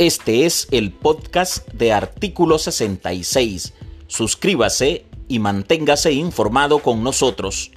Este es el podcast de Artículo 66. Suscríbase y manténgase informado con nosotros.